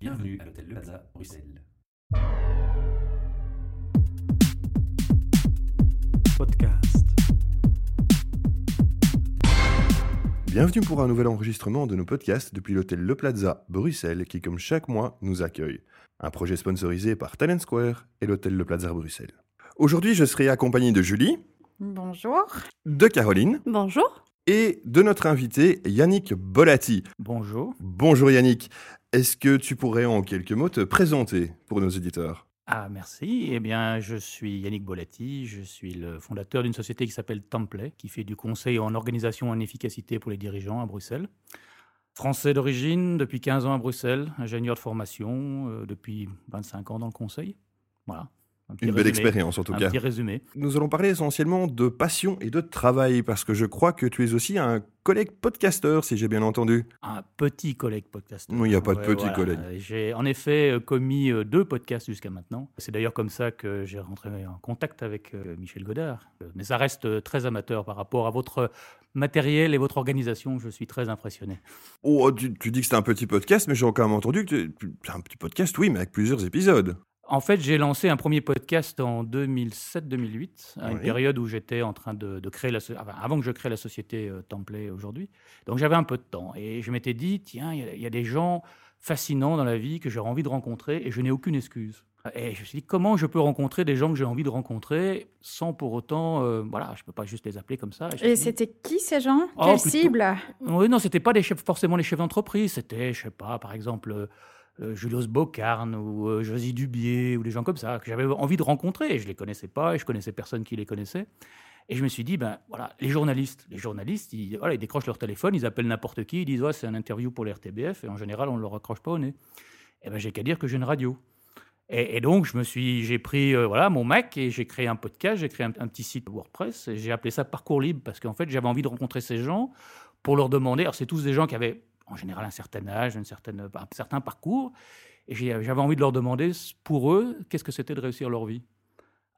Bienvenue à l'hôtel Le Plaza, Bruxelles. Podcast. Bienvenue pour un nouvel enregistrement de nos podcasts depuis l'hôtel Le Plaza, Bruxelles, qui, comme chaque mois, nous accueille. Un projet sponsorisé par Talent Square et l'hôtel Le Plaza, Bruxelles. Aujourd'hui, je serai accompagné de Julie, Bonjour. de Caroline Bonjour. Et de notre invité Yannick Bolati. Bonjour. Bonjour Yannick. Est-ce que tu pourrais en quelques mots te présenter pour nos éditeurs? Ah, merci. Eh bien, je suis Yannick Bolati. Je suis le fondateur d'une société qui s'appelle Template, qui fait du conseil en organisation et en efficacité pour les dirigeants à Bruxelles. Français d'origine, depuis 15 ans à Bruxelles, ingénieur de formation, euh, depuis 25 ans dans le conseil. Voilà. Un Une belle résumé. expérience en tout Un cas. petit résumé. Nous allons parler essentiellement de passion et de travail parce que je crois que tu es aussi un collègue podcasteur, si j'ai bien entendu. Un petit collègue podcast. Non, il n'y a pas de petit collègue. J'ai en effet euh, commis euh, deux podcasts jusqu'à maintenant. C'est d'ailleurs comme ça que j'ai rentré en contact avec euh, Michel Godard. Mais ça reste très amateur par rapport à votre matériel et votre organisation. Je suis très impressionné. Oh, tu, tu dis que c'est un petit podcast, mais j'ai quand même entendu que c'est un petit podcast, oui, mais avec plusieurs épisodes. En fait, j'ai lancé un premier podcast en 2007-2008, à une période où j'étais en train de, de créer la, so- enfin, avant que je crée la société euh, Template aujourd'hui. Donc j'avais un peu de temps et je m'étais dit, tiens, il y a- il y, a des gens fascinants dans la vie que j'aurais envie de rencontrer et je n'ai aucune excuse. Et je me suis dit, comment je peux rencontrer des gens que j'ai envie de rencontrer sans pour autant, euh, voilà, je peux pas juste les appeler comme ça. Et c'était qui ces gens? Oh, Quelle plutôt- cible? Oui, non, c'était pas des chefs, forcément les chefs d'entreprise. C'était, je sais pas, par exemple, euh, Julius Bocarne ou euh, Josie Dubier ou des gens comme ça que j'avais envie de rencontrer. Et je les connaissais pas et je connaissais personne qui les connaissait. Et je me suis dit, ben voilà, les journalistes, les journalistes, ils, voilà, ils décrochent leur téléphone, ils appellent n'importe qui, ils disent, ouais, c'est un interview pour l'RTBF, et en général, on ne leur accroche pas au nez. Et ben, j'ai qu'à dire que j'ai une radio. Et, et donc, je me suis, j'ai pris euh, voilà mon Mac et j'ai créé un podcast, j'ai créé un, un petit site WordPress et j'ai appelé ça Parcours Libre parce qu'en fait, j'avais envie de rencontrer ces gens pour leur demander. Alors, c'est tous des gens qui avaient en général un certain âge, un certain parcours, et j'ai- j'avais envie de leur demander pour eux qu'est-ce que c'était de réussir leur vie?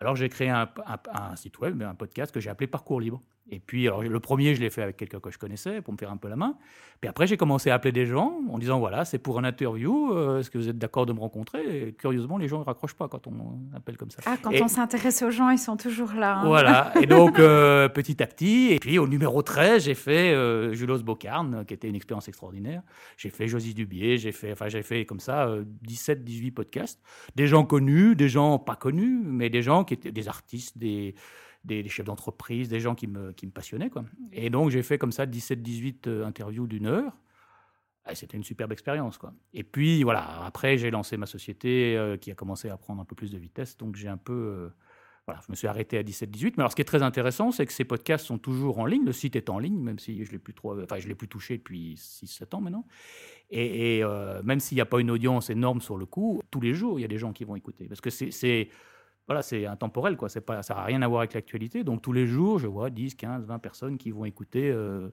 Alors, j'ai créé un, un- un site web, un podcast que j'ai appelé Parcours Libre. Et puis, alors, le premier, je l'ai fait avec quelqu'un que je connaissais pour me faire un peu la main. Puis après, j'ai commencé à appeler des gens en disant voilà, c'est pour un interview, euh, est-ce que vous êtes d'accord de me rencontrer? Et curieusement, les gens ne raccrochent pas quand on appelle comme ça. Ah, quand Et- on s'intéresse aux gens, ils sont toujours là. hein. Voilà, et donc euh, petit à petit, et puis au numéro 13, j'ai fait euh, Julos Bocarne, qui était une expérience extraordinaire. J'ai fait Josie Dubier, j'ai fait, enfin, j'ai fait comme ça euh, 17, 18 podcasts. Des gens connus, des gens pas connus, mais des gens qui étaient des artistes, des, des, des chefs d'entreprise, des gens qui me, qui me passionnaient. Quoi. Et donc j'ai fait comme ça 17, 18 euh, interviews d'une heure. C'était une superbe expérience. Quoi. Et puis voilà, après j'ai lancé ma société euh, qui a commencé à prendre un peu plus de vitesse, donc j'ai un peu. euh, voilà, je me suis arrêté à 17-18. Mais alors, ce qui est très intéressant, c'est que ces podcasts sont toujours en ligne. Le site est en ligne, même si je l'ai plus trop, enfin, je l'ai plus touché depuis 6-7 ans maintenant. Et, et, euh, même s'il n'y a pas une audience énorme sur le coup, tous les jours, il y a des gens qui vont écouter. Parce que c'est- voilà, c'est intemporel, quoi. C'est pas, ça n'a rien à voir avec l'actualité. Donc, tous les jours, je vois 10, 15, 20 personnes qui vont écouter euh,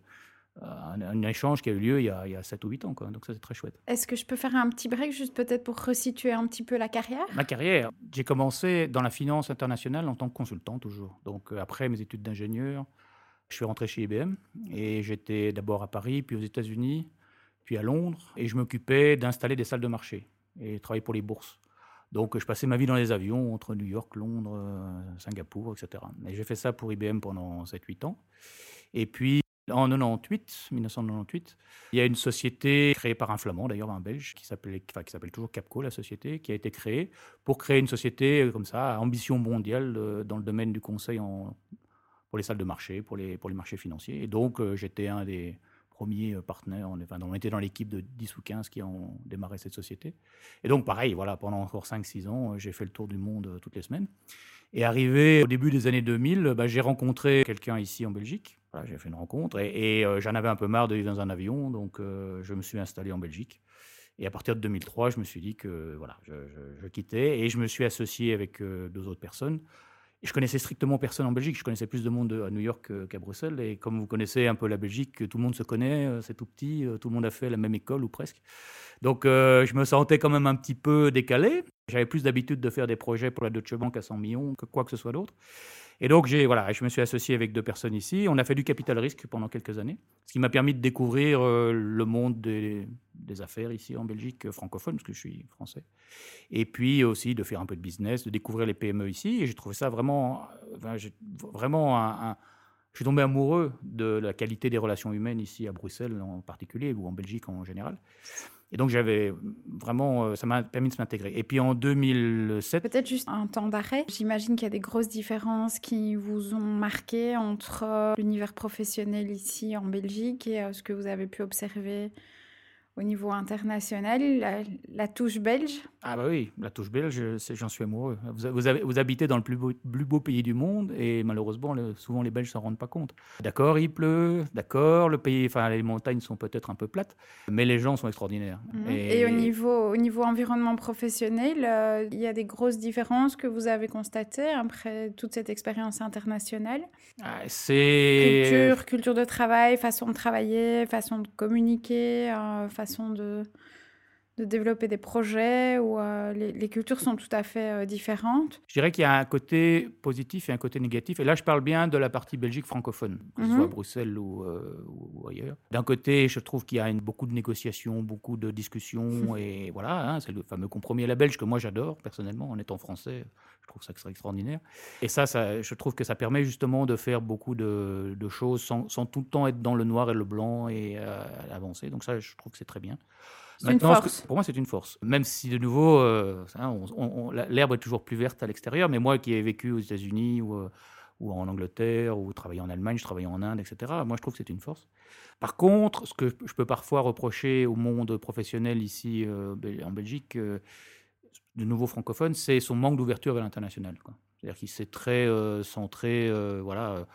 un, un échange qui a eu lieu il y a, il y a 7 ou 8 ans, quoi. Donc, ça, c'est très chouette. Est-ce que je peux faire un petit break juste peut-être pour resituer un petit peu la carrière? Ma carrière, j'ai commencé dans la finance internationale en tant que consultant toujours. Donc euh, après mes études d'ingénieur, je suis rentré chez IBM et j'étais d'abord à Paris, puis aux États-Unis, puis à Londres et je m'occupais d'installer des salles de marché et travailler pour les bourses. Donc je passais ma vie dans les avions entre New York, Londres, euh, Singapour, etc. Et j'ai fait ça pour IBM pendant 7-8 ans. Et puis en 98, 1998, il y a une société créée par un Flamand, d'ailleurs un Belge, qui s'appelle toujours Capco, la société, qui a été créée pour créer une société euh, comme ça, ambition mondiale euh, dans le domaine du conseil pour les salles de marché, pour les, pour les marchés financiers. Et donc, j'étais un des premiers euh, partenaires, on, enfin, on était dans l'équipe de 10 ou 15 qui ont démarré cette société. Et donc, pareil, voilà, pendant encore 5-6 ans, euh, j'ai fait le tour du monde euh, toutes les semaines. Et arrivé au début des années 2000, bah, j'ai rencontré quelqu'un ici en Belgique. J'ai fait une rencontre et, j'en avais un peu marre de vivre dans un avion, donc je me suis installé en Belgique. Et à partir de 2003, je me suis dit que voilà, je, quittais et je me suis associé avec deux autres personnes. Je connaissais strictement personne en Belgique. Je connaissais plus de monde à New York qu'à Bruxelles. Et comme vous connaissez un peu la Belgique, tout le monde se connaît, euh, c'est tout petit, euh, tout le monde a fait la même école ou presque. Donc euh, je me sentais quand même un petit peu décalé. J'avais plus d'habitude de faire des projets pour la Deutsche Bank à 100 millions que quoi que ce soit d'autre. Et donc, j'ai, voilà, je me suis associé avec deux personnes ici. On a fait du capital risque pendant quelques années, ce qui m'a permis de découvrir euh, le monde des, affaires ici en Belgique euh, francophone, parce que je suis français. Et puis aussi de faire un peu de business, de découvrir les PME ici. Et j'ai trouvé ça vraiment, enfin, vraiment un, je suis tombé amoureux de la qualité des relations humaines ici à Bruxelles en particulier, ou en Belgique en général. Et donc, j'avais vraiment, euh, ça m'a permis de m'intégrer. Et puis en 2007. Peut-être juste un temps d'arrêt. J'imagine qu'il y a des grosses différences qui vous ont marqué entre euh, l'univers professionnel ici en Belgique et euh, ce que vous avez pu observer au niveau international, la, touche belge Ah bah oui, la touche belge, j'en suis amoureux. Vous, vous, avez, vous, habitez dans le plus beau, plus beau, pays du monde et malheureusement, souvent les Belges s'en rendent pas compte. D'accord, il pleut, d'accord, le pays, enfin les montagnes sont peut-être un peu plates, mais les gens sont extraordinaires. Mhm. Et, au, niveau, au niveau environnement professionnel, euh, il y a des grosses différences que vous avez constatées après toute cette expérience internationale? Ah, C'est... Culture, culture de travail, façon de travailler, façon de communiquer, euh, façon de, de développer des projets où euh, les, cultures sont tout à fait euh, différentes Je dirais qu'il y a un côté positif et un côté négatif. Et là, je parle bien de la partie Belgique francophone, que ce soit à mhm. Bruxelles ou, euh, ou ailleurs. D'un côté, je trouve qu'il y a une, beaucoup de négociations, beaucoup de discussions. et voilà, hein, c'est le fameux compromis à la belge que moi j'adore personnellement en étant français. Je trouve ça extraordinaire. Et ça, ça, je trouve que ça permet justement de faire beaucoup de, de choses sans, sans, tout le temps être dans le noir et le blanc et avancer. Donc ça, je trouve que c'est très bien. C'est une force. Pour moi, c'est une force. Même si, de nouveau, euh, l'herbe est toujours plus verte à l'extérieur, mais moi qui ai vécu aux États-Unis ou, euh, ou, en Angleterre, ou travaillé en Allemagne, je travaillais en Inde, etc., moi, je trouve que c'est une force. Par contre, ce que je peux parfois reprocher au monde professionnel ici euh, en Belgique, de nouveau francophone, c'est son manque d'ouverture vers l'international. C'est-à-dire qu'il s'est très centré, voilà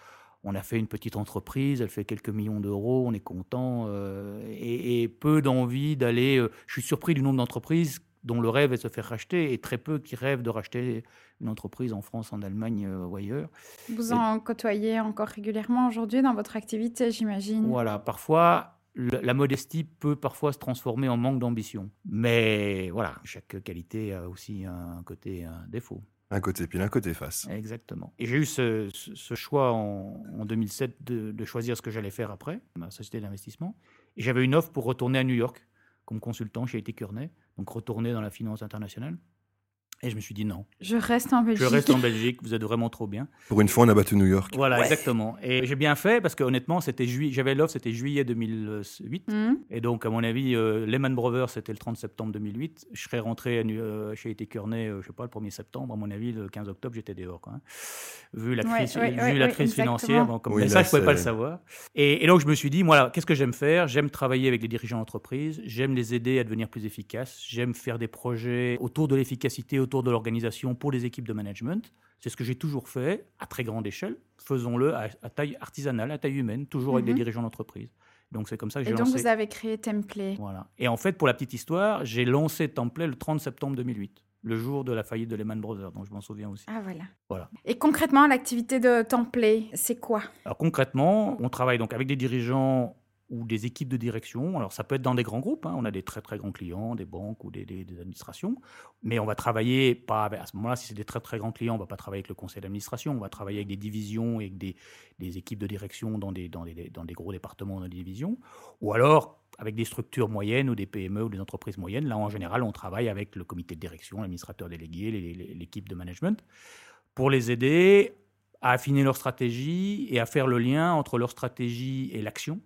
on a fait une petite entreprise, elle fait quelques millions d'euros, on est content, euh, et, peu d'envie d'aller. Euh, je suis surpris du nombre d'entreprises dont le rêve est de se faire racheter, et très peu qui rêvent de racheter une entreprise en France, en Allemagne euh, ou ailleurs. Vous en côtoyez encore régulièrement aujourd'hui dans votre activité, j'imagine Voilà, parfois. La modestie peut parfois se transformer en manque d'ambition. Mais voilà, chaque qualité a aussi un côté, un défaut. Un côté pile, un côté face. Exactement. Et j'ai eu ce, choix en, 2007 de, choisir ce que j'allais faire après, ma société d'investissement. Et j'avais une offre pour retourner à New York comme consultant chez A.T. Kearney, donc retourner dans la finance internationale. Et je me suis dit non. Je reste en Belgique. Je reste en Belgique, vous êtes vraiment trop bien. Pour une fois, on a battu New York. Voilà, exactement. Et j'ai bien fait parce que honnêtement, c'était juillet, j'avais l'offre, c'était juillet 2008. Mhm. Et donc, à mon avis, euh, Lehman Brothers, c'était le 30 septembre 2008. Je serais rentré à, euh, chez E.T. Kearney, euh, je sais pas, le 1er septembre. À mon avis, le 15 octobre, j'étais dehors. Quoi, hein. Vu la crise, vu la crise financière, bon, comme ça, je ne pouvais pas le savoir. Et, donc, je me suis dit, moi, qu'est-ce que j'aime faire? J'aime travailler avec les dirigeants d'entreprise, j'aime les aider à devenir plus efficaces, j'aime faire des projets autour de l'efficacité, autour de l'organisation pour les équipes de management. C'est ce que j'ai toujours fait à très grande échelle. Faisons-le à, taille artisanale, à taille humaine, toujours avec des mhm. dirigeants d'entreprise. Donc c'est comme ça que j'ai lancé. Et donc vous avez créé Template. Voilà. Et en fait, pour la petite histoire, j'ai lancé Template le 30 septembre 2008 le jour de la faillite de Lehman Brothers, donc je m'en souviens aussi. Ah voilà. Voilà. Et concrètement, l'activité de Template, c'est quoi? Alors concrètement, on travaille donc avec des dirigeants ou des équipes de direction. Alors, ça peut être dans des grands groupes. Hein. On a des très, très grands clients, des banques ou des, administrations. Mais on va travailler, pas à ce moment-là, si c'est des très, très grands clients, on ne va pas travailler avec le conseil d'administration. On va travailler avec des divisions et avec des, équipes de direction dans des, gros départements, dans des divisions. Ou alors, avec des structures moyennes ou des PME ou des entreprises moyennes. Là, en général, on travaille avec le comité de direction, l'administrateur délégué, l'équipe de management, pour les aider à affiner leur stratégie et à faire le lien entre leur stratégie et l'action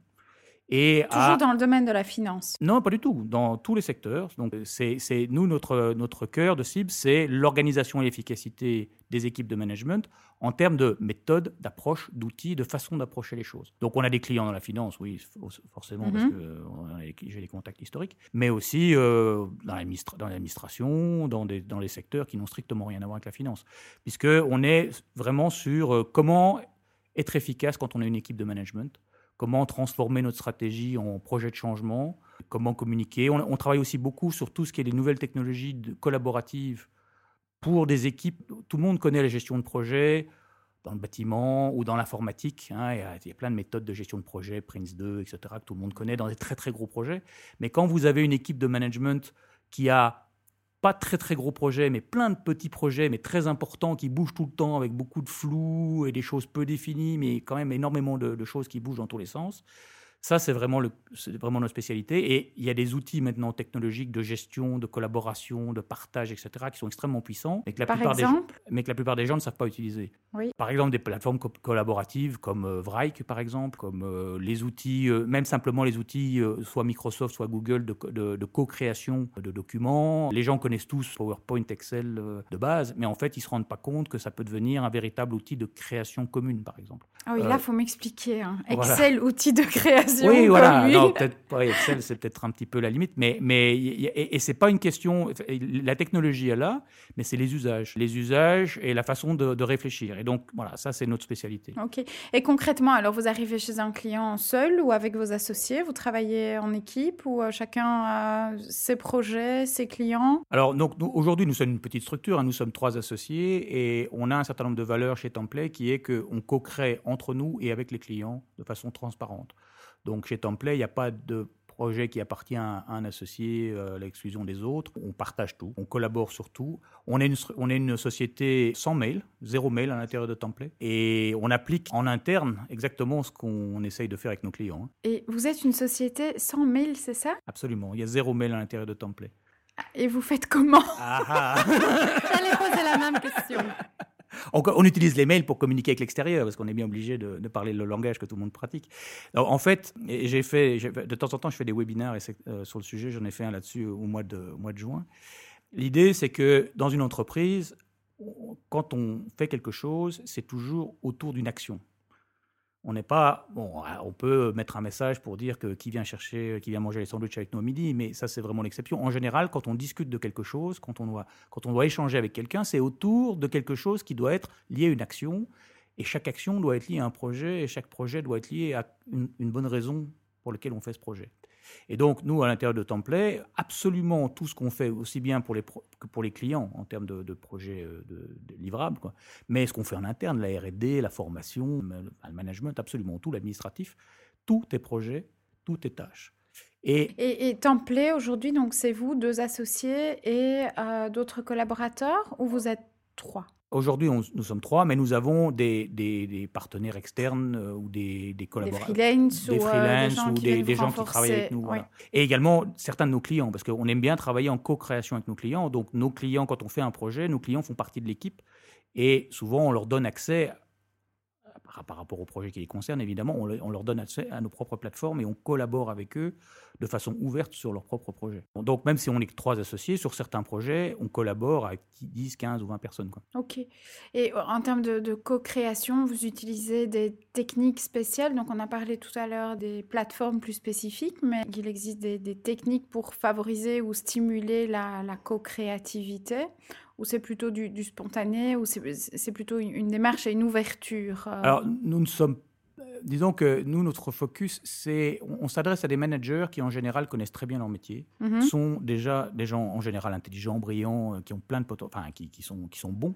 Toujours dans le domaine de la finance Non, pas du tout, dans tous les secteurs. Donc, c'est, nous, notre, notre cœur de cible, c'est l'organisation et l'efficacité des équipes de management en termes de méthode, d'approche, d'outils, de façon d'approcher les choses. Donc, on a des clients dans la finance, oui, forcément, parce mhm. que j'ai des contacts historiques, mais aussi euh, dans, l'administration, dans, des, dans les secteurs qui n'ont strictement rien à voir avec la finance. Puisqu'on est vraiment sur euh, comment être efficace quand on a une équipe de management comment transformer notre stratégie en projet de changement, comment communiquer. On, travaille aussi beaucoup sur tout ce qui est les nouvelles technologies collaboratives pour des équipes. Tout le monde connaît la gestion de projet dans le bâtiment ou dans l'informatique. Hein. il, y a, plein de méthodes de gestion de projet, Prince 2, etc., que tout le monde connaît dans des très très gros projets. Mais quand vous avez une équipe de management qui a pas très très gros projets, mais plein de petits projets, mais très importants, qui bougent tout le temps avec beaucoup de flou et des choses peu définies, mais quand même énormément de choses qui bougent dans tous les sens. Ça, c'est vraiment, le, vraiment notre spécialité. Et il y a des outils maintenant technologiques de gestion, de collaboration, de partage, etc., qui sont extrêmement puissants, mais que la, plupart, des, mais que la plupart des gens ne savent pas utiliser. Par exemple, des plateformes collaboratives comme euh, Vrike, par exemple, comme euh, les outils, euh, même simplement les outils, soit Microsoft, soit Google, de, de, co-création de documents. Les gens connaissent tous PowerPoint, Excel de base, mais en fait, ils ne se rendent pas compte que ça peut devenir un véritable outil de création commune, par exemple. Ah oui, là, il faut m'expliquer. Hein. Excel, outil de création oui, voilà. Non, peut-être Excel, c'est peut-être un petit peu la limite, mais, mais et, et c'est pas une question. La technologie est là, mais c'est les usages, les usages et la façon de, réfléchir. Et donc voilà, ça c'est notre spécialité. Ok. Et concrètement, alors vous arrivez chez un client seul ou avec vos associés? Vous travaillez en équipe ou euh, chacun a ses projets, ses clients? Alors donc aujourd'hui, nous sommes une petite structure. Hein. nous sommes trois associés et on a un certain nombre de valeurs chez Template qui est qu'on co-crée entre nous et avec les clients de façon transparente. Donc chez Template, il n'y a pas de projet qui appartient à un associé euh, à l'exclusion des autres. On partage tout, on collabore sur tout. On est une, on est une société sans mail, zéro mail à l'intérieur de Template. Et on applique en interne exactement ce qu'on essaye de faire avec nos clients. Hein. Et vous êtes une société sans mail, c'est ça? Absolument. Il y a zéro mail à l'intérieur de Template. Et vous faites comment? Ah, ah. J'allais poser la même question. On, utilise les mails pour communiquer avec l'extérieur, parce qu'on est bien obligé de, parler le langage que tout le monde pratique. en fait, j'ai fait, de temps en temps, je fais des webinaires euh, sur le sujet. J'en ai fait un là-dessus au mois de juin. L'idée, c'est que dans une entreprise, quand on fait quelque chose, c'est toujours autour d'une action. On n'est pas bon. On peut mettre un message pour dire que qui vient chercher, qui vient manger les sandwichs avec nous à midi, mais ça c'est vraiment l'exception. En général, quand on discute de quelque chose, quand on doit, quand on doit échanger avec quelqu'un, c'est autour de quelque chose qui doit être lié à une action, et chaque action doit être liée à un projet, et chaque projet doit être lié à une bonne raison pour laquelle on fait ce projet. Et donc, nous, à l'intérieur de Template, absolument tout ce qu'on fait, aussi bien pour les que pour les clients en termes de, projets euh, de, livrables, mais ce qu'on fait en interne, la R&D, la formation, le management, absolument tout, l'administratif, tout est projet, tout est tâche. Et, et, Template, aujourd'hui, c'est vous, deux associés et euh, d'autres collaborateurs, ou vous êtes trois? Aujourd'hui, nous sommes trois, mais nous avons des, des, partenaires externes euh, ou des, des collaborateurs. Des freelance, des, freelance, ou, des, gens qui travaillent avec nous. Et également certains de nos clients, parce qu'on aime bien travailler en co-création avec nos clients. Donc nos clients, quand on fait un projet, nos clients font partie de l'équipe. Et souvent, on leur donne accès par rapport au projet qui les concerne, évidemment, on, leur donne accès à nos propres plateformes et on collabore avec eux de façon ouverte sur leurs propres projets. Donc, même si on est que trois associés, sur certains projets, on collabore avec 10, 15 ou 20 personnes. Quoi. Ok. Et en termes de, co-création, vous utilisez des techniques spéciales? Donc, on a parlé tout à l'heure des plateformes plus spécifiques, mais il existe des, techniques pour favoriser ou stimuler la, la co-créativité ou c'est plutôt du, spontané, ou c'est plutôt une, démarche et une ouverture euh? Alors, nous ne sommes disons que nous, notre focus, c'est on, s'adresse à des managers qui en général connaissent très bien leur métier, mm-hmm. sont déjà des gens en général intelligents, brillants, euh, qui ont plein de potentiel, enfin qui, qui, sont, qui sont bons.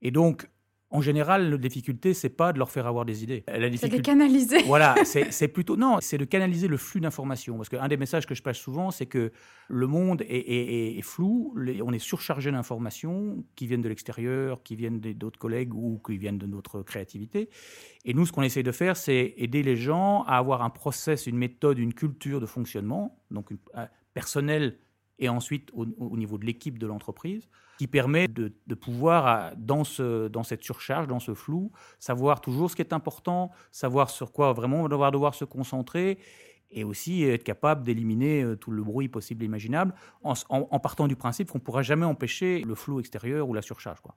Et donc, en général, la difficulté, c'est pas de leur faire avoir des idées. La difficulté, c'est de canaliser. Voilà, c'est plutôt non, c'est de canaliser le flux d'informations. Parce qu'un des messages que je passe souvent, c'est que le monde est, flou, on est surchargé d'informations qui viennent de l'extérieur, qui viennent d'autres collègues ou qui viennent de notre créativité. Et nous, ce qu'on essaie de faire, c'est aider les gens à avoir un process, une méthode, une culture de fonctionnement, donc une, euh, personnel et ensuite au, niveau de l'équipe de l'entreprise, qui permet de, pouvoir, dans, ce, dans cette surcharge, dans ce flou, savoir toujours ce qui est important, savoir sur quoi vraiment on va devoir, se concentrer, et aussi être capable d'éliminer euh, tout le bruit possible et imaginable, en, en, partant du principe qu'on ne pourra jamais empêcher le flou extérieur ou la surcharge. Quoi.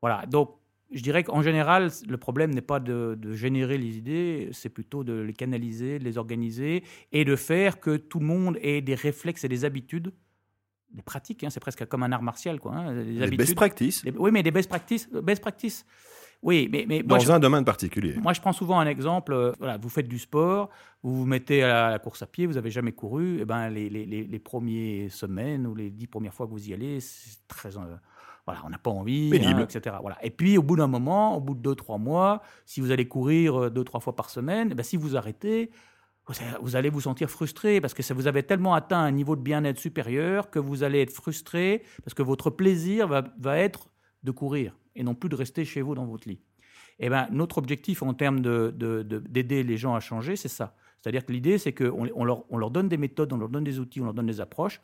Voilà, donc je dirais qu'en général, le problème n'est pas de, de, générer les idées, c'est plutôt de les canaliser, de les organiser et de faire que tout le monde ait des réflexes et des habitudes des pratiques, hein, c'est presque comme un art martial. Quoi, hein, des, best practices. oui, mais des best practices. Best practices. Oui, mais, mais dans un domaine particulier. Moi, je prends souvent un exemple. Euh, voilà, vous faites du sport, vous vous mettez à la, course à pied, vous n'avez jamais couru. Et eh ben, les, les, les, premières semaines ou les dix premières fois que vous y allez, c'est très. Euh, voilà, on n'a pas envie, hein, etc. Voilà. Et puis, au bout d'un moment, au bout de deux, trois mois, si vous allez courir euh, deux, trois fois par semaine, eh ben, si vous arrêtez, vous allez vous sentir frustré parce que ça vous avez tellement atteint un niveau de bien-être supérieur que vous allez être frustré parce que votre plaisir va, être de courir et non plus de rester chez vous dans votre lit. Eh ben, notre objectif en termes d'aider de, de, les gens à changer, c'est ça. C'est-à-dire que l'idée, c'est qu'on on leur, on leur donne des méthodes, on leur donne des outils, on leur donne des approches.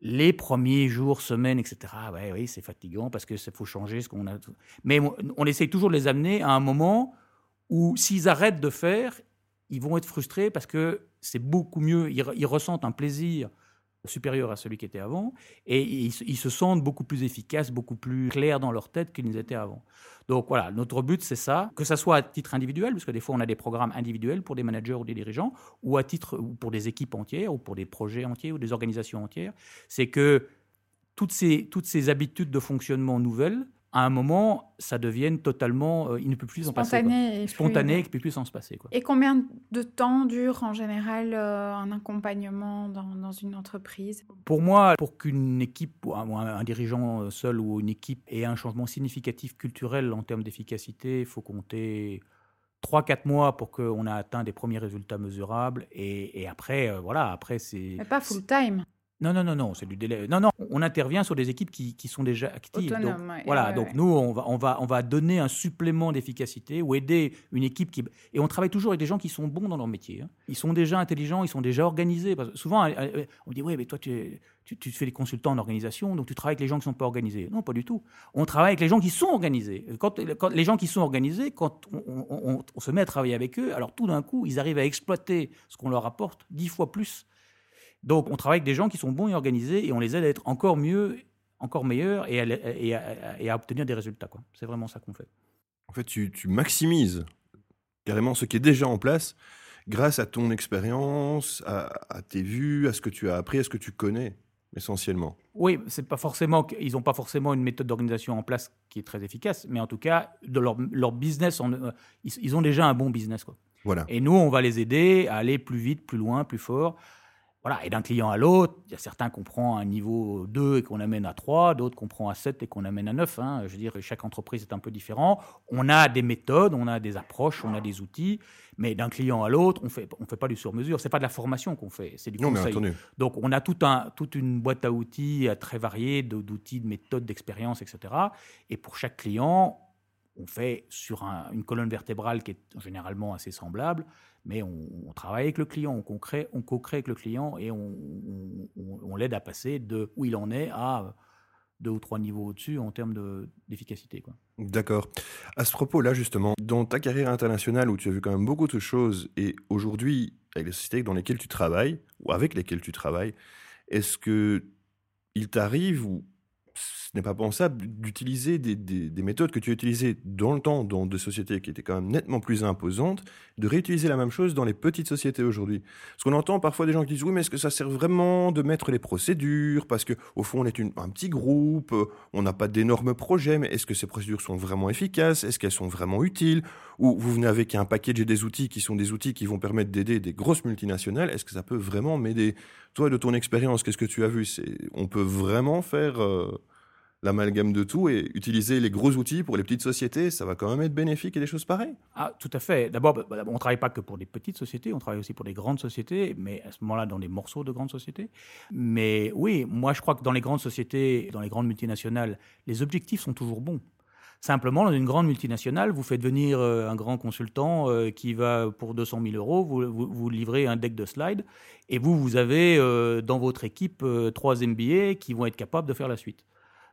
Les premiers jours, semaines, etc., oui, c'est fatigant parce qu'il faut changer ce qu'on a. Mais on, on essaye toujours de les amener à un moment où, s'ils arrêtent de faire, ils vont être frustrés parce que c'est beaucoup mieux, ils, ressentent un plaisir supérieur à celui qui était avant, et ils, se sentent beaucoup plus efficaces, beaucoup plus clairs dans leur tête qu'ils étaient avant. Donc voilà, notre but c'est ça, que ça soit à titre individuel, parce que des fois on a des programmes individuels pour des managers ou des dirigeants, ou à titre ou pour des équipes entières, ou pour des projets entiers, ou des organisations entières, c'est que toutes ces, toutes ces habitudes de fonctionnement nouvelles, à un moment, ça devienne totalement, euh, il ne peut plus s'en passer. Spontané. Spontané, il ne peut plus s'en se passer. Quoi. Et combien de temps dure en général euh, un accompagnement dans, dans, une entreprise? Pour moi, pour qu'une équipe, ou un, un, dirigeant euh, seul ou une équipe ait un changement significatif culturel en termes d'efficacité, il faut compter 3-4 mois pour qu'on ait atteint des premiers résultats mesurables. Et, et après, voilà, après c'est... Mais pas full time non, non, non, non, c'est du délai. Non, non, on intervient sur des équipes qui, qui sont déjà actives. donc, voilà, donc nous, on va, on, va, on va donner un supplément d'efficacité ou aider une équipe qui. Et on travaille toujours avec des gens qui sont bons dans leur métier. Hein. Ils sont déjà intelligents, ils sont déjà organisés. Parce que souvent, euh, euh, on dit Oui, mais toi, tu, tu, tu, fais des consultants en organisation, donc tu travailles avec les gens qui ne sont pas organisés. Non, pas du tout. On travaille avec les gens qui sont organisés. Quand, quand les gens qui sont organisés, quand on, on, on se met à travailler avec eux, alors tout d'un coup, ils arrivent à exploiter ce qu'on leur apporte dix fois plus donc, on travaille avec des gens qui sont bons et organisés et on les aide à être encore mieux, encore meilleurs et à, obtenir des résultats. C'est vraiment ça qu'on fait. En fait, tu, maximises carrément ce qui est déjà en place grâce à ton expérience, à, tes vues, à ce que tu as appris, à ce que tu connais essentiellement. Oui, c'est pas forcément ils n'ont pas forcément une méthode d'organisation en place qui est très efficace, mais en tout cas, de leur, business, euh, ils, ont déjà un bon business. Quoi. Voilà. Et nous, on va les aider à aller plus vite, plus loin, plus fort, voilà, et d'un client à l'autre, il y a certains qu'on prend à un niveau 2 et qu'on amène à 3, d'autres qu'on prend à 7 et qu'on amène à 9. Hein. Je veux dire, chaque entreprise est un peu différent. On a des méthodes, on a des approches, on a des outils, mais d'un client à l'autre, on fait, on fait pas du sur-mesure. C'est pas de la formation qu'on fait, c'est du conseil. Donc, on a tout un, toute une boîte à outils très variée, d'outils, de méthodes, d'expériences, etc. Et pour chaque client, on fait sur une colonne vertébrale qui est généralement assez semblable mais on, travaille avec le client, on co-crée, on avec le client et on, l'aide à passer de où il en est à deux ou trois niveaux au-dessus en termes d'efficacité. D'accord. À ce propos-là, justement, dans ta carrière internationale où tu as vu quand même beaucoup de choses et aujourd'hui, avec les sociétés dans lesquelles tu travailles ou avec lesquelles tu travailles, est-ce que il t'arrive ou ce n'est pas pensable d'utiliser des, méthodes que tu as utilisées dans le temps dans des sociétés qui étaient quand même nettement plus imposantes, de réutiliser la même chose dans les petites sociétés aujourd'hui. Parce qu'on entend parfois des gens qui disent oui, mais est-ce que ça sert vraiment de mettre les procédures? Parce que au fond, on est un petit groupe, on n'a pas d'énormes projets, mais est-ce que ces procédures sont vraiment efficaces? Est-ce qu'elles sont vraiment utiles? Ou vous venez avec un package et des outils qui sont des outils qui vont permettre d'aider des grosses multinationales Est-ce que ça peut vraiment m'aider? Toi, de ton expérience, qu'est-ce que tu as vu? On peut vraiment faire euh, l'amalgame de tout et utiliser les gros outils pour les petites sociétés, ça va quand même être bénéfique et des choses pareilles Ah, tout à fait. D'abord, bah, on ne travaille pas que pour des petites sociétés, on travaille aussi pour des grandes sociétés, mais à ce moment-là, dans des morceaux de grandes sociétés. Mais oui, moi, je crois que dans les grandes sociétés, dans les grandes multinationales, les objectifs sont toujours bons. Simplement, dans une grande multinationale, vous faites venir euh, un grand consultant euh, qui va, pour 200 000 euros, vous, vous, livrez un deck de slides, et vous, vous avez euh, dans votre équipe trois MBA qui vont être capables de faire la suite.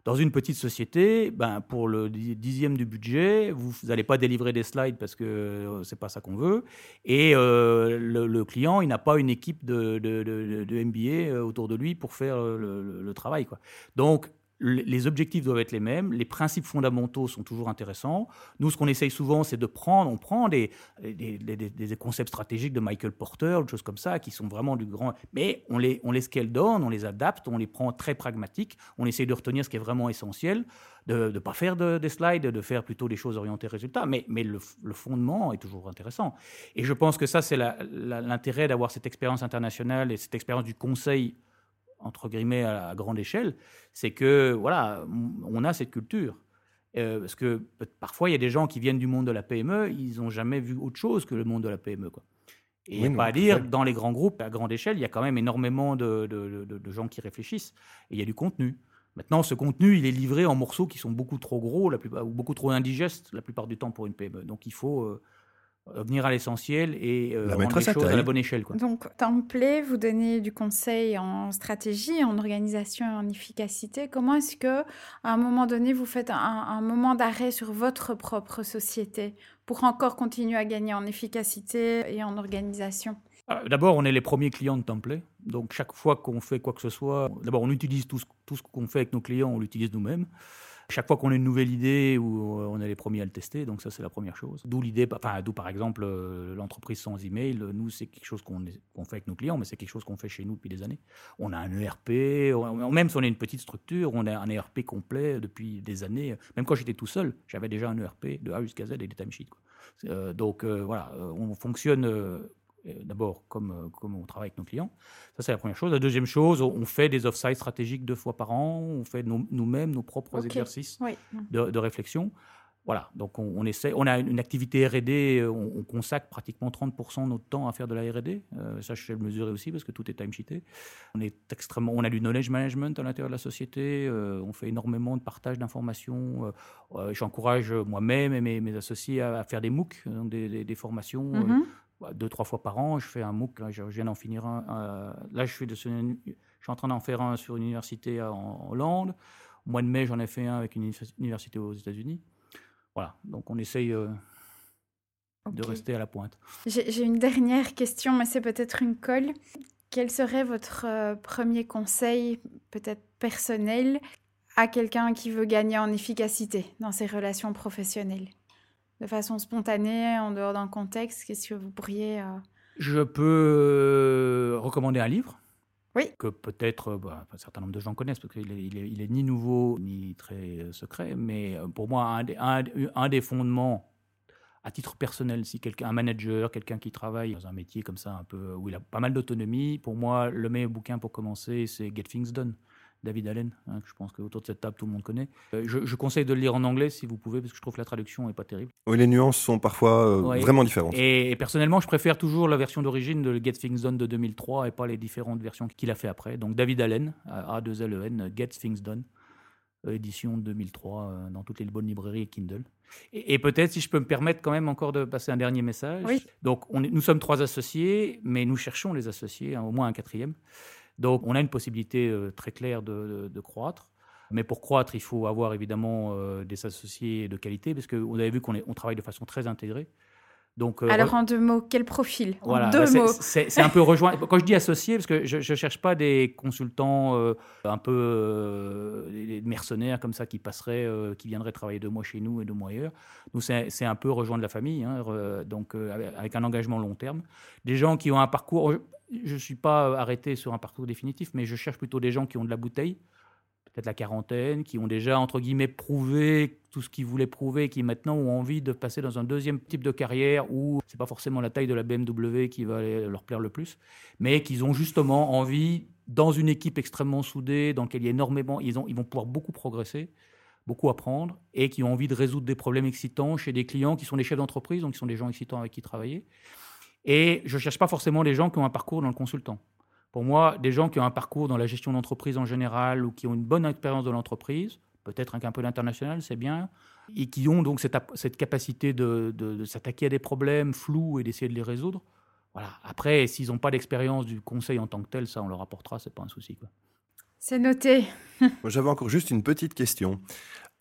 Dans une petite société, ben, pour le dixième du budget, vous n'allez pas délivrer des slides parce que euh, c'est pas ça qu'on veut. Et euh, le, client, il n'a pas une équipe de, de, de, MBA euh, autour de lui pour faire le, le travail. Quoi. Donc, les objectifs doivent être les mêmes, les principes fondamentaux sont toujours intéressants. Nous, ce qu'on essaye souvent, c'est de prendre, on prend des, concepts stratégiques de Michael Porter, des choses comme ça, qui sont vraiment du grand, mais on les, on les scale down, on les adapte, on les prend très pragmatiques, on essaye de retenir ce qui est vraiment essentiel, de ne pas faire des slides, de faire plutôt des choses orientées résultats, mais, mais le, fondement est toujours intéressant. Et je pense que ça, c'est l'intérêt d'avoir cette expérience internationale et cette expérience du conseil entre guillemets, à, grande échelle, c'est que, voilà, on a cette culture. Euh, parce que parfois, il y a des gens qui viennent du monde de la PME, ils n'ont jamais vu autre chose que le monde de la PME. Quoi. Et Oui, pas non, tout à dire, dans les grands groupes, à grande échelle, il y a quand même énormément de, de- de- de gens qui réfléchissent. Et il y a du contenu. Maintenant, ce contenu, il est livré en morceaux qui sont beaucoup trop gros, la plupart, ou beaucoup trop indigestes la plupart du temps pour une PME. Donc il faut euh, revenir à l'essentiel et euh, La rendre les choses à la bonne échelle. Quoi. Donc, Templé, vous donnez du conseil en stratégie, en organisation et en efficacité. Comment est-ce que, à un moment donné, vous faites un, un moment d'arrêt sur votre propre société pour encore continuer à gagner en efficacité et en organisation? Euh, D'abord, on est les premiers clients de Template. Donc, chaque fois qu'on fait quoi que ce soit, d'abord, on utilise tout ce, tout ce qu'on fait avec nos clients, on l'utilise nous-mêmes. Chaque fois qu'on a une nouvelle idée, ou euh, on est les premiers à le tester, donc ça, c'est la première chose. D'où l'idée, enfin, d'où par exemple euh, l'entreprise sans email. Euh, Nous, c'est quelque chose qu'on fait avec nos clients, mais c'est quelque chose qu'on fait chez nous depuis des années. On a un ERP, même si on est une petite structure, on a un ERP complet depuis des années. Même quand j'étais tout seul, j'avais déjà un ERP de A jusqu'à Z et des timesheets. donc, voilà, on fonctionne. Euh, D'abord, comme, euh, comme on travaille avec nos clients. Ça, c'est la première chose. La deuxième chose, on fait des off-site stratégiques deux fois par an. On fait nous-mêmes nos propres exercices Oui. de, de réflexion. Voilà, donc on, on essaie, on a une activité R&D, euh, on, on consacre pratiquement 30% de notre temps à faire de la R&D. Euh, ça, je sais le mesurer aussi parce que tout est timesheeté. On est extrêmement, on a du knowledge management à l'intérieur de la société. euh, on fait énormément de partage d'informations. euh, J'encourage moi-même et mes, mes associés à, à faire des MOOC, donc des, des- des formations. Mhm. Bah, deux, trois fois par an. Je fais un MOOC. là, Je, viens d'en finir un. euh, là, je, de ce- je suis en train d'en faire un sur une université en Hollande. Au mois de mai, j'en ai fait un avec une univers- université aux États-Unis. Voilà. Donc, on essaye euh, de rester à la pointe. J'ai j'ai une dernière question, mais c'est peut-être une colle. Quel serait votre euh, premier conseil, peut-être personnel, à quelqu'un qui veut gagner en efficacité dans ses relations professionnelles? De façon spontanée, en dehors d'un contexte, qu'est-ce que vous pourriez... euh, Je peux euh, recommander un livre. Oui. Que peut-être euh, bah, un certain nombre de gens connaissent, parce qu'il est, il est, il est ni nouveau ni très secret, mais pour moi, un des, un, un des fondements, à titre personnel, si quelqu'un, un manager, quelqu'un qui travaille dans un métier comme ça, un peu, où il a pas mal d'autonomie, pour moi, le meilleur bouquin pour commencer, c'est Get Things Done. David Allen, hein, que je pense qu'autour de cette table, tout le monde connaît. Euh, je, je conseille de le lire en anglais si vous pouvez, parce que je trouve que la traduction n'est pas terrible. Oui, les nuances sont parfois euh, Ouais. vraiment différentes. Et, et personnellement, je préfère toujours la version d'origine de Get Things Done de 2003 et pas les différentes versions qu'il a fait après. Donc David Allen, A2LEN, Get Things Done, euh, édition 2003 euh, dans toutes les bonnes librairies et Kindle. Et, et peut-être, si je peux me permettre quand même encore de passer un dernier message. Oui. Donc on est- nous sommes trois associés, mais nous cherchons les associés, hein, au moins un quatrième. Donc on a une possibilité euh, très claire de, croître. Mais pour croître, il faut avoir évidemment euh, des associés de qualité, parce que vous avez vu qu'on travaille de façon très intégrée. Donc, euh, Alors en deux mots, quel profil En voilà, deux bah, mots. C'est un peu rejoint. Quand je dis associé, parce que je ne cherche pas des consultants euh, un peu euh, des mercenaires comme ça qui passeraient, qui viendraient travailler deux mois chez nous et deux mois ailleurs. Nous, c'est un peu rejoindre la famille, hein, re- donc avec- avec un engagement long terme. Des gens qui ont un parcours. Je ne suis pas arrêté sur un parcours définitif, mais je cherche plutôt des gens qui ont de la bouteille, peut-être la quarantaine, qui ont déjà, entre guillemets, prouvé tout ce qu'ils voulaient prouver, qui maintenant ont envie de passer dans un deuxième type de carrière où c'est pas forcément la taille de la BMW qui va leur plaire le plus, mais qu'ils ont justement envie, dans une équipe extrêmement soudée, dans laquelle il y a énormément, ils, ils vont pouvoir beaucoup progresser, beaucoup apprendre, et qui ont envie de résoudre des problèmes excitants chez des clients qui sont des chefs d'entreprise, donc qui sont des gens excitants avec qui travailler. Et je ne cherche pas forcément des gens qui ont un parcours dans le consultant. Pour moi, des gens qui ont un parcours dans la gestion d'entreprise en général ou qui ont une bonne expérience de l'entreprise, peut-être un peu l'international, c'est bien, et qui ont donc cette, ap- cette capacité de, de- de s'attaquer à des problèmes flous et d'essayer de les résoudre. Voilà. Après, s'ils n'ont pas d'expérience du conseil en tant que tel, ça, on leur apportera, c'est pas un souci. Quoi. C'est noté. Moi, J'avais encore juste une petite question.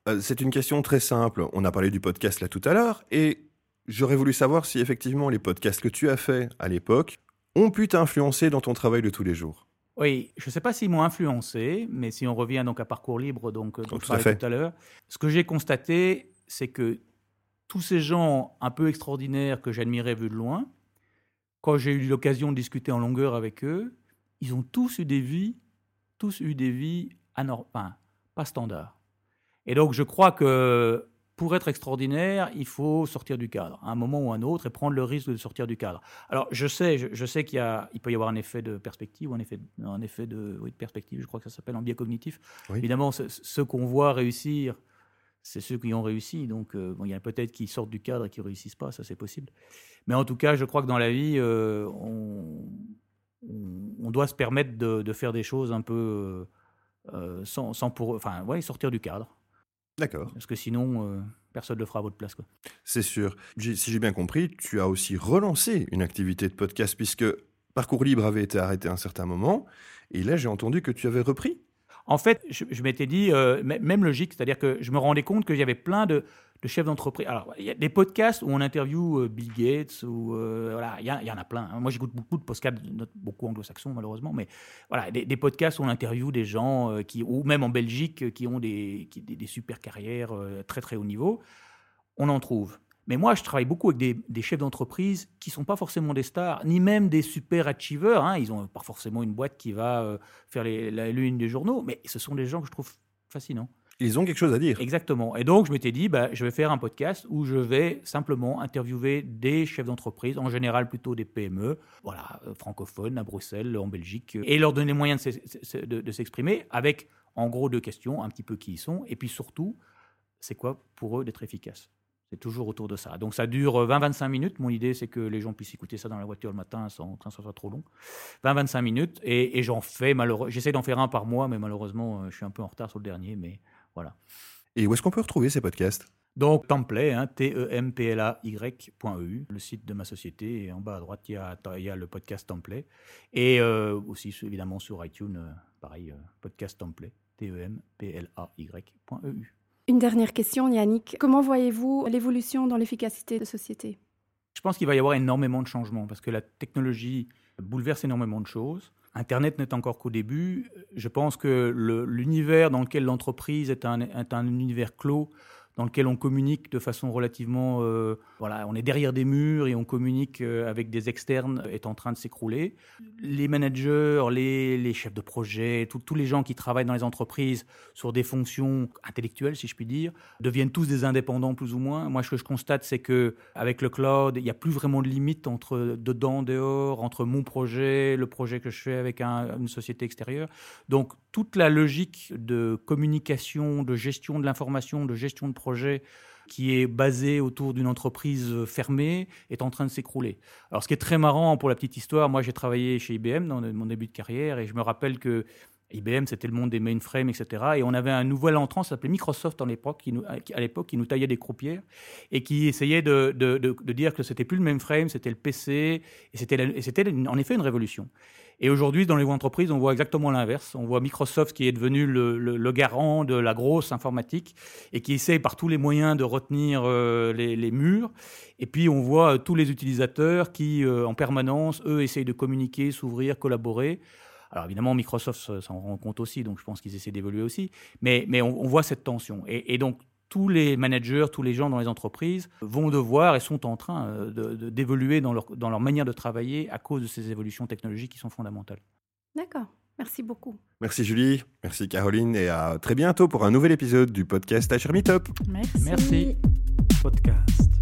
Euh, c'est une question très simple. On a parlé du podcast là tout à l'heure et j'aurais voulu savoir si effectivement les podcasts que tu as faits à l'époque ont pu t'influencer dans ton travail de tous les jours. Oui, je ne sais pas s'ils m'ont influencé, mais si on revient donc à parcours libre, donc euh, dont Oh, je tout à parlais fait. tout à l'heure, ce que j'ai constaté, c'est que tous ces gens un peu extraordinaires que j'admirais vu de loin, quand j'ai eu l'occasion de discuter en longueur avec eux, ils ont tous eu des vies, tous eu des vies anor- enfin, pas standards. Et donc je crois que pour être extraordinaire, il faut sortir du cadre, à un moment ou à un autre, et prendre le risque de sortir du cadre. Alors, je sais, je, je sais qu'il il peut y avoir un effet de perspective, ou un effet, un effet de, oui, de perspective, je crois que ça s'appelle en biais cognitif. Oui. Évidemment, ce- ceux qu'on voit réussir, c'est ceux qui ont réussi. Donc, euh, bon, il y en a peut-être qui sortent du cadre et qui réussissent pas, ça c'est possible. Mais en tout cas, je crois que dans la vie, euh, on, on- on doit se permettre de, de faire des choses un peu euh, sans, sans pour, enfin, ouais, sortir du cadre. D'accord, Parce que sinon, euh, personne ne le fera à votre place. C'est sûr. Si j'ai bien compris, tu as aussi relancé une activité de podcast puisque Parcours Libre avait été arrêté à un certain moment. Et là, j'ai entendu que tu avais repris. En fait, je, je m'étais dit, euh, même logique, c'est-à-dire que je me rendais compte qu'il y avait plein de, de chefs d'entreprise. Alors, il y a des podcasts où on interviewe euh, Bill Gates, ou euh, voilà, il y, en a plein. hein. Moi, j'écoute beaucoup de podcasts, beaucoup anglo-saxons malheureusement, mais voilà, des, podcasts où on interviewe des gens euh, qui, ou même en Belgique, qui ont des, des, super carrières très très haut niveau. On en trouve. Mais moi, je travaille beaucoup avec des, chefs d'entreprise qui sont pas forcément des stars, ni même des super achievers. hein. Ils ont pas forcément une boîte qui va faire la lune des journaux, mais ce sont des gens que je trouve fascinants. Ils ont quelque chose à dire. Exactement. Et donc, je m'étais dit, bah, je vais faire un podcast où je vais simplement interviewer des chefs d'entreprise, en général plutôt des PME, voilà, euh, francophones, à Bruxelles, en Belgique, euh, et leur donner les moyens de s'ex- s'ex- de de s'exprimer avec, en gros, deux questions, un petit peu qui ils sont, et puis surtout, c'est quoi pour eux d'être efficace? C'est toujours autour de ça. Donc ça dure euh, 20-25 minutes. Mon idée, c'est que les gens puissent écouter ça dans la voiture le matin sans que ça soit trop long. 20-25 minutes. Et, et j'en fais malheureusement. J'essaie d'en faire un par mois, mais malheureusement, euh, je suis un peu en retard sur le dernier. Mais voilà. Et où est-ce qu'on peut retrouver ces podcasts? Donc, Templay, hein, T-E-M-P-L-A-Y.eu, le site de ma société. Et en bas à droite, il y a, il y a le podcast Templay. Et euh, aussi, évidemment, sur iTunes, euh, pareil, euh, podcast Templay, T-E-M-P-L-A-Y.eu. Une dernière question, Yannick. Comment voyez-vous l'évolution dans l'efficacité de société? Pense qu'il va y avoir énormément de changements parce que la technologie bouleverse énormément de choses. Internet n'est encore qu'au début. Je pense que l'univers dans lequel l'entreprise est un univers clos, dans lequel on communique de façon relativement... euh, voilà, on est derrière des murs et on communique euh, avec des externes, est en train de s'écrouler. Les managers, les, les chefs de projet, tous les gens qui travaillent dans les entreprises sur des fonctions intellectuelles, si je puis dire, deviennent tous des indépendants plus ou moins. Moi, ce que je constate, c'est que avec le cloud, il n'y a plus vraiment de limite entre dedans, dehors, entre mon projet, le projet que je fais avec un- une société extérieure. Donc, toute la logique de communication, de gestion de l'information, de gestion de projet qui est basée autour d'une entreprise fermée est en train de s'écrouler. Alors, ce qui est très marrant pour la petite histoire, moi, j'ai travaillé chez IBM dans mon début de carrière et je me rappelle que IBM, c'était le monde des mainframes, etc. Et on avait un nouvel entrant, ça s'appelait Microsoft qui nous- à l'époque, qui nous taillait des croupières et qui essayait de, de- de- dire que c'était plus le mainframe, c'était le PC, et c'était, en effet une révolution. Et aujourd'hui, dans les entreprises, on voit exactement l'inverse. On voit Microsoft qui est devenu le, le- garant de la grosse informatique et qui essaye par tous les moyens de retenir euh, les, les murs. Et puis, on voit euh, tous les utilisateurs qui, euh, en permanence, eux, essayent de communiquer, s'ouvrir, collaborer. Alors évidemment, Microsoft s'en rend compte aussi, donc je pense qu'ils essaient d'évoluer aussi. Mais, mais on, on voit cette tension. Et, et donc, tous les managers, tous les gens dans les entreprises vont devoir et sont en train euh, d'évoluer dans, leur, dans leur manière de travailler à cause de ces évolutions technologiques qui sont fondamentales. D'accord. Merci beaucoup. Merci Julie, merci Caroline et à très bientôt pour un nouvel épisode du podcast HR Meetup. Merci. Merci. Podcast.